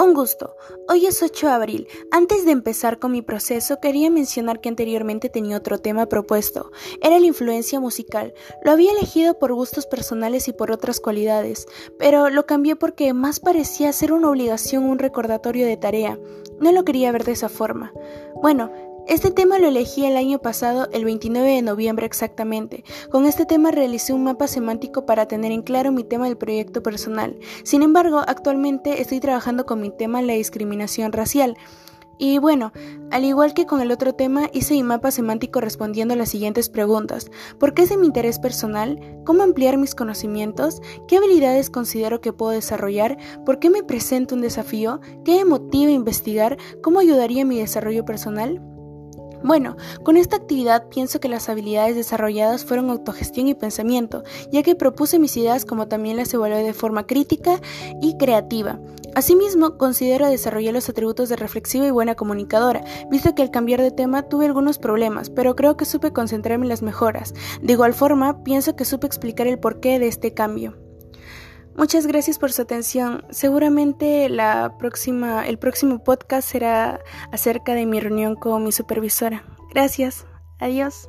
Un gusto. Hoy es 8 de abril. Antes de empezar con mi proceso, quería mencionar que anteriormente tenía otro tema propuesto. Era la influencia musical. Lo había elegido por gustos personales y por otras cualidades, pero lo cambié porque más parecía ser una obligación un recordatorio de tarea. No lo quería ver de esa forma. Bueno, este tema lo elegí el año pasado, el 29 de noviembre exactamente. Con este tema realicé un mapa semántico para tener en claro mi tema del proyecto personal. Sin embargo, actualmente estoy trabajando con mi tema la discriminación racial. Y bueno, al igual que con el otro tema, hice mi mapa semántico respondiendo a las siguientes preguntas. ¿Por qué es de mi interés personal? ¿Cómo ampliar mis conocimientos? ¿Qué habilidades considero que puedo desarrollar? ¿Por qué me presenta un desafío? ¿Qué me motiva a investigar? ¿Cómo ayudaría mi desarrollo personal? Bueno, con esta actividad pienso que las habilidades desarrolladas fueron autogestión y pensamiento, ya que propuse mis ideas como también las evalué de forma crítica y creativa. Asimismo, considero desarrollar los atributos de reflexiva y buena comunicadora, visto que al cambiar de tema tuve algunos problemas, pero creo que supe concentrarme en las mejoras. De igual forma, pienso que supe explicar el porqué de este cambio. Muchas gracias por su atención. Seguramente la próxima, el próximo podcast será acerca de mi reunión con mi supervisora. Gracias. Adiós.